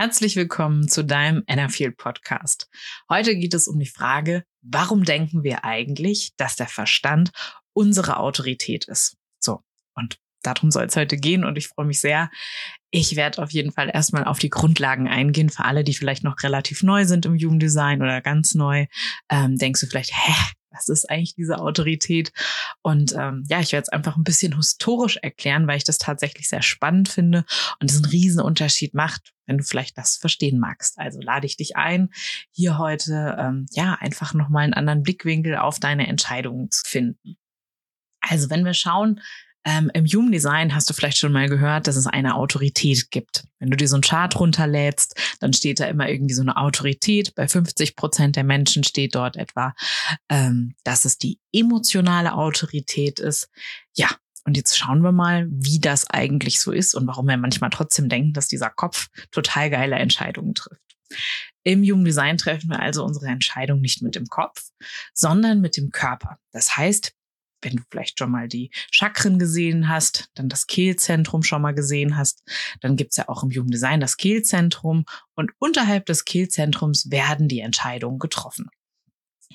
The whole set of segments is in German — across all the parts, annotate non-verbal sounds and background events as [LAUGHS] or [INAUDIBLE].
Herzlich willkommen zu deinem Enerfield Podcast. Heute geht es um die Frage, warum denken wir eigentlich, dass der Verstand unsere Autorität ist? So. Und darum soll es heute gehen und ich freue mich sehr. Ich werde auf jeden Fall erstmal auf die Grundlagen eingehen. Für alle, die vielleicht noch relativ neu sind im Jugenddesign oder ganz neu, ähm, denkst du vielleicht, hä, was ist eigentlich diese Autorität? Und ähm, ja, ich werde es einfach ein bisschen historisch erklären, weil ich das tatsächlich sehr spannend finde und es einen riesen macht, wenn du vielleicht das verstehen magst. Also lade ich dich ein, hier heute ähm, ja einfach nochmal einen anderen Blickwinkel auf deine Entscheidungen zu finden. Also wenn wir schauen, ähm, Im Human Design hast du vielleicht schon mal gehört, dass es eine Autorität gibt. Wenn du dir so einen Chart runterlädst, dann steht da immer irgendwie so eine Autorität. Bei 50 Prozent der Menschen steht dort etwa, ähm, dass es die emotionale Autorität ist. Ja, und jetzt schauen wir mal, wie das eigentlich so ist und warum wir manchmal trotzdem denken, dass dieser Kopf total geile Entscheidungen trifft. Im Human Design treffen wir also unsere Entscheidung nicht mit dem Kopf, sondern mit dem Körper. Das heißt, wenn du vielleicht schon mal die Chakren gesehen hast, dann das Kehlzentrum schon mal gesehen hast, dann gibt's ja auch im Human Design das Kehlzentrum und unterhalb des Kehlzentrums werden die Entscheidungen getroffen.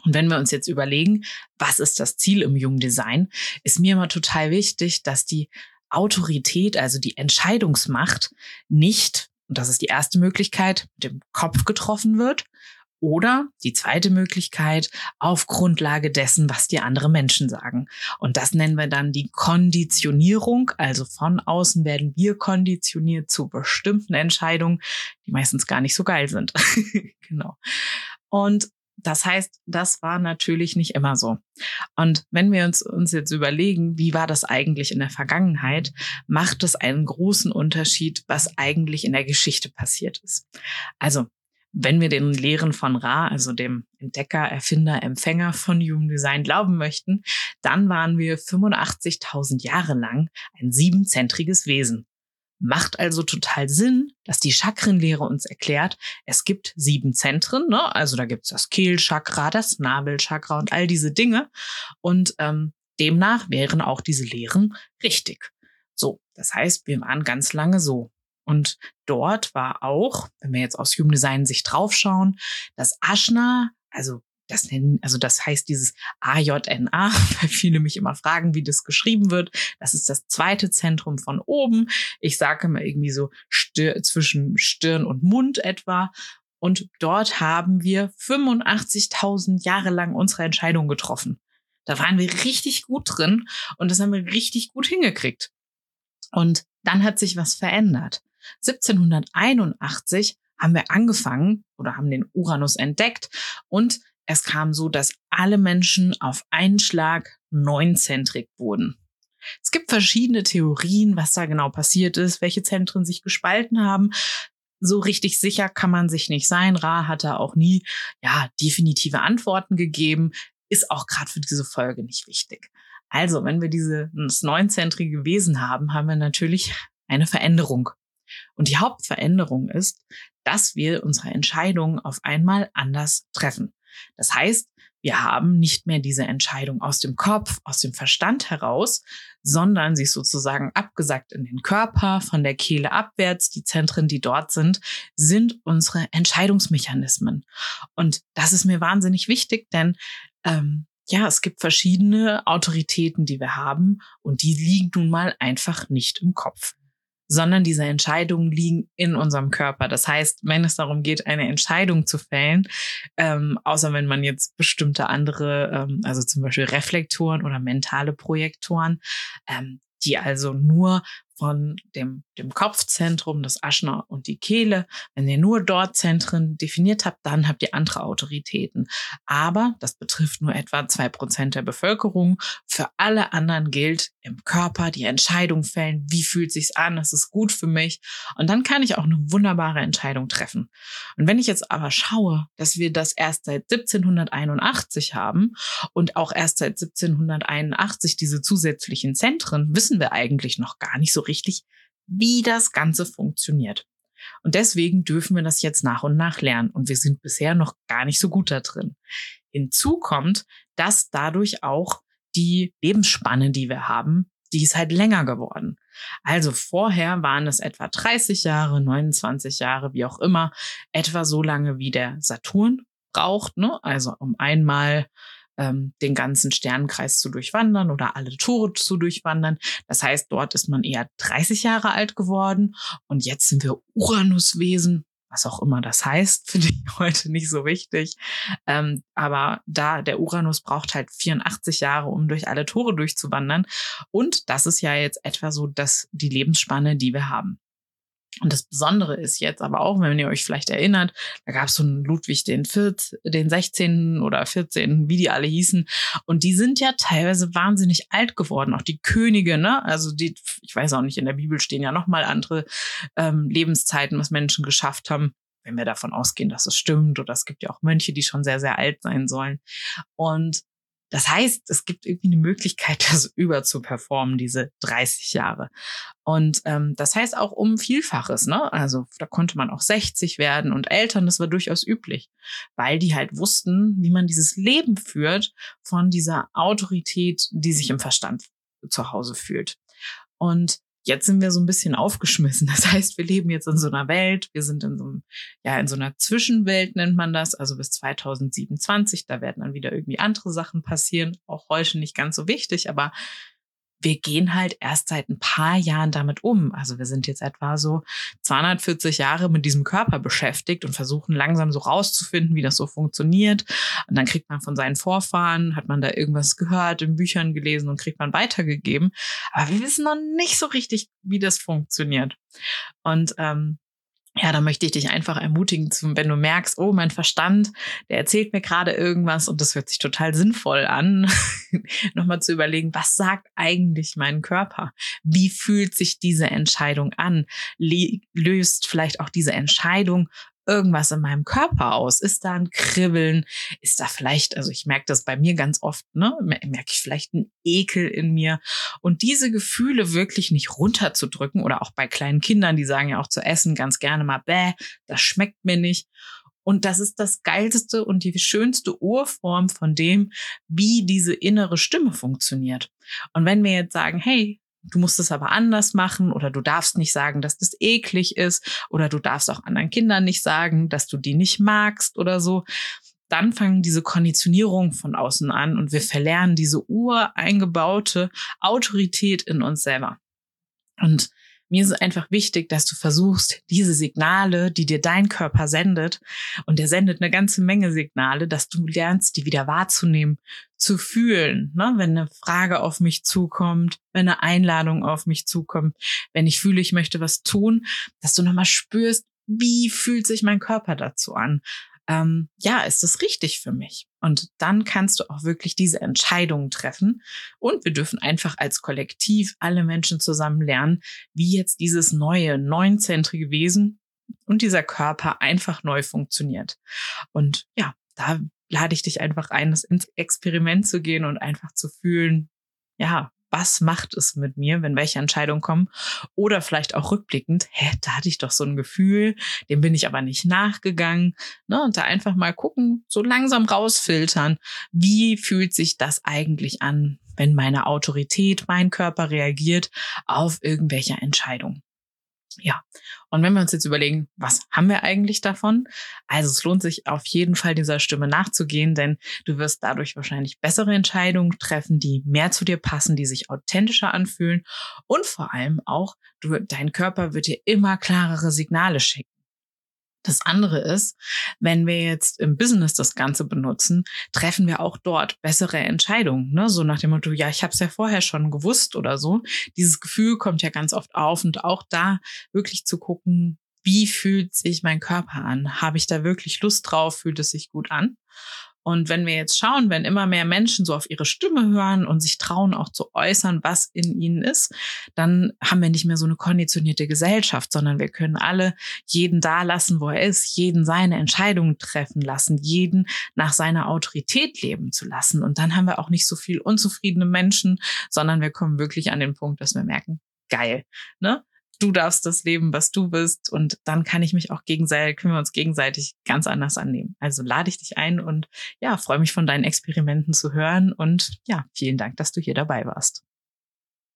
Und wenn wir uns jetzt überlegen, was ist das Ziel im Human Design, ist mir immer total wichtig, dass die Autorität, also die Entscheidungsmacht, nicht, und das ist die erste Möglichkeit, mit dem Kopf getroffen wird, oder die zweite Möglichkeit auf Grundlage dessen, was die anderen Menschen sagen. Und das nennen wir dann die Konditionierung. Also von außen werden wir konditioniert zu bestimmten Entscheidungen, die meistens gar nicht so geil sind. [LAUGHS] genau. Und das heißt, das war natürlich nicht immer so. Und wenn wir uns, uns jetzt überlegen, wie war das eigentlich in der Vergangenheit, macht es einen großen Unterschied, was eigentlich in der Geschichte passiert ist. Also wenn wir den Lehren von Ra, also dem Entdecker, Erfinder, Empfänger von Human Design glauben möchten, dann waren wir 85.000 Jahre lang ein siebenzentriges Wesen. Macht also total Sinn, dass die Chakrenlehre uns erklärt, es gibt sieben Zentren, ne? also da gibt's das Kehlchakra, das Nabelchakra und all diese Dinge. Und ähm, demnach wären auch diese Lehren richtig. So, das heißt, wir waren ganz lange so. Und dort war auch, wenn wir jetzt aus Human Design sich draufschauen, das Ashna, also das nennen, also das heißt dieses AJNA, [LAUGHS] weil viele mich immer fragen, wie das geschrieben wird. Das ist das zweite Zentrum von oben. Ich sage immer irgendwie so Stir zwischen Stirn und Mund etwa. Und dort haben wir 85.000 Jahre lang unsere Entscheidung getroffen. Da waren wir richtig gut drin und das haben wir richtig gut hingekriegt. Und dann hat sich was verändert. 1781 haben wir angefangen oder haben den Uranus entdeckt und es kam so, dass alle Menschen auf einen Schlag neunzentrig wurden. Es gibt verschiedene Theorien, was da genau passiert ist, welche Zentren sich gespalten haben. So richtig sicher kann man sich nicht sein. Ra hat da auch nie, ja, definitive Antworten gegeben. Ist auch gerade für diese Folge nicht wichtig. Also, wenn wir dieses neunzentrige Wesen haben, haben wir natürlich eine Veränderung und die Hauptveränderung ist, dass wir unsere Entscheidungen auf einmal anders treffen. Das heißt, wir haben nicht mehr diese Entscheidung aus dem Kopf, aus dem Verstand heraus, sondern sie ist sozusagen abgesagt in den Körper, von der Kehle abwärts. Die Zentren, die dort sind, sind unsere Entscheidungsmechanismen. Und das ist mir wahnsinnig wichtig, denn ähm, ja, es gibt verschiedene Autoritäten, die wir haben und die liegen nun mal einfach nicht im Kopf sondern diese Entscheidungen liegen in unserem Körper. Das heißt, wenn es darum geht, eine Entscheidung zu fällen, ähm, außer wenn man jetzt bestimmte andere, ähm, also zum Beispiel Reflektoren oder mentale Projektoren, ähm, die also nur von dem, dem Kopfzentrum, das Aschner und die Kehle. Wenn ihr nur dort Zentren definiert habt, dann habt ihr andere Autoritäten. Aber das betrifft nur etwa zwei Prozent der Bevölkerung. Für alle anderen gilt im Körper die Entscheidung fällen. Wie fühlt sich's an? Das ist gut für mich. Und dann kann ich auch eine wunderbare Entscheidung treffen. Und wenn ich jetzt aber schaue, dass wir das erst seit 1781 haben und auch erst seit 1781 diese zusätzlichen Zentren, wissen wir eigentlich noch gar nicht so richtig, wie das Ganze funktioniert. Und deswegen dürfen wir das jetzt nach und nach lernen. Und wir sind bisher noch gar nicht so gut da drin. Hinzu kommt, dass dadurch auch die Lebensspanne, die wir haben, die ist halt länger geworden. Also vorher waren es etwa 30 Jahre, 29 Jahre, wie auch immer, etwa so lange wie der Saturn braucht, ne? Also um einmal ähm, den ganzen Sternenkreis zu durchwandern oder alle Tore zu durchwandern. Das heißt, dort ist man eher 30 Jahre alt geworden und jetzt sind wir Uranuswesen, was auch immer das heißt, [LAUGHS] finde ich heute nicht so wichtig. Ähm, aber da der Uranus braucht halt 84 Jahre, um durch alle Tore durchzuwandern. Und das ist ja jetzt etwa so dass die Lebensspanne, die wir haben. Und das Besondere ist jetzt aber auch, wenn ihr euch vielleicht erinnert, da gab es so einen Ludwig den, 14, den 16. oder 14., wie die alle hießen. Und die sind ja teilweise wahnsinnig alt geworden, auch die Könige, ne? Also die, ich weiß auch nicht, in der Bibel stehen ja nochmal andere ähm, Lebenszeiten, was Menschen geschafft haben wenn wir davon ausgehen, dass es stimmt, oder es gibt ja auch Mönche, die schon sehr, sehr alt sein sollen. Und das heißt, es gibt irgendwie eine Möglichkeit, [LAUGHS] das über zu performen, diese 30 Jahre. Und ähm, das heißt auch um Vielfaches, ne? Also da konnte man auch 60 werden und Eltern, das war durchaus üblich, weil die halt wussten, wie man dieses Leben führt von dieser Autorität, die sich im Verstand zu Hause fühlt. Und jetzt sind wir so ein bisschen aufgeschmissen. [LAUGHS] Das heißt, wir leben jetzt in so einer Welt, wir sind in so einem, ja, in so einer Zwischenwelt nennt man das, also bis 2027, da werden dann wieder irgendwie andere Sachen passieren, auch heute nicht ganz so wichtig, aber wir gehen halt erst seit ein paar Jahren damit um. Also wir sind jetzt etwa so 240 Jahre mit diesem Körper beschäftigt und versuchen langsam so rauszufinden, wie das so funktioniert. Und dann kriegt man von seinen Vorfahren, hat man da irgendwas gehört, in Büchern gelesen und kriegt man weitergegeben. Aber wir wissen noch nicht so richtig, wie das funktioniert. Und ähm, ja, da möchte ich dich einfach ermutigen, wenn du merkst, oh, mein Verstand, der erzählt mir gerade irgendwas und das hört sich total sinnvoll an, [LAUGHS] nochmal zu überlegen, was sagt eigentlich mein Körper? Wie fühlt sich diese Entscheidung an? Löst vielleicht auch diese Entscheidung irgendwas in meinem Körper aus? Ist da ein Kribbeln? Ist da vielleicht, also ich merke das bei mir ganz oft, ne? Merke ich vielleicht einen Ekel in mir? Und diese Gefühle wirklich nicht runterzudrücken oder auch bei kleinen Kindern, die sagen ja auch zu essen ganz gerne mal, bäh, das schmeckt mir nicht. Und das ist das geilste und die schönste Urform von dem, wie diese innere Stimme funktioniert. Und wenn wir jetzt sagen, hey, Du musst es aber anders machen oder du darfst nicht sagen, dass das eklig ist oder du darfst auch anderen Kindern nicht sagen, dass du die nicht magst oder so. Dann fangen diese Konditionierungen von außen an und wir verlernen diese ureingebaute Autorität in uns selber. Und mir ist es einfach wichtig, dass du versuchst, diese Signale, die dir dein Körper sendet, und der sendet eine ganze Menge Signale, dass du lernst, die wieder wahrzunehmen, zu fühlen, ne? wenn eine Frage auf mich zukommt, wenn eine Einladung auf mich zukommt, wenn ich fühle, ich möchte was tun, dass du nochmal spürst, wie fühlt sich mein Körper dazu an? Ähm, ja, ist das richtig für mich? Und dann kannst du auch wirklich diese Entscheidungen treffen. Und wir dürfen einfach als Kollektiv alle Menschen zusammen lernen, wie jetzt dieses neue, neunzentrige Wesen und dieser Körper einfach neu funktioniert. Und ja, da lade ich dich einfach ein, ins Experiment zu gehen und einfach zu fühlen, ja, was macht es mit mir, wenn welche Entscheidungen kommen? Oder vielleicht auch rückblickend, hä, da hatte ich doch so ein Gefühl, dem bin ich aber nicht nachgegangen. Ne? Und da einfach mal gucken, so langsam rausfiltern, wie fühlt sich das eigentlich an, wenn meine Autorität, mein Körper reagiert auf irgendwelche Entscheidungen. Ja, und wenn wir uns jetzt überlegen, was haben wir eigentlich davon? Also es lohnt sich auf jeden Fall dieser Stimme nachzugehen, denn du wirst dadurch wahrscheinlich bessere Entscheidungen treffen, die mehr zu dir passen, die sich authentischer anfühlen und vor allem auch, du, dein Körper wird dir immer klarere Signale schicken. Das andere ist, wenn wir jetzt im Business das Ganze benutzen, treffen wir auch dort bessere Entscheidungen. Ne? So nach dem Motto, ja, ich habe es ja vorher schon gewusst oder so. Dieses Gefühl kommt ja ganz oft auf und auch da wirklich zu gucken, wie fühlt sich mein Körper an? Habe ich da wirklich Lust drauf? Fühlt es sich gut an? Und wenn wir jetzt schauen, wenn immer mehr Menschen so auf ihre Stimme hören und sich trauen auch zu äußern, was in ihnen ist, dann haben wir nicht mehr so eine konditionierte Gesellschaft, sondern wir können alle jeden da lassen, wo er ist, jeden seine Entscheidungen treffen lassen, jeden nach seiner Autorität leben zu lassen. Und dann haben wir auch nicht so viel unzufriedene Menschen, sondern wir kommen wirklich an den Punkt, dass wir merken, geil, ne? Du darfst das leben, was du bist. Und dann kann ich mich auch gegenseitig, können wir uns gegenseitig ganz anders annehmen. Also lade ich dich ein und ja, freue mich von deinen Experimenten zu hören. Und ja, vielen Dank, dass du hier dabei warst.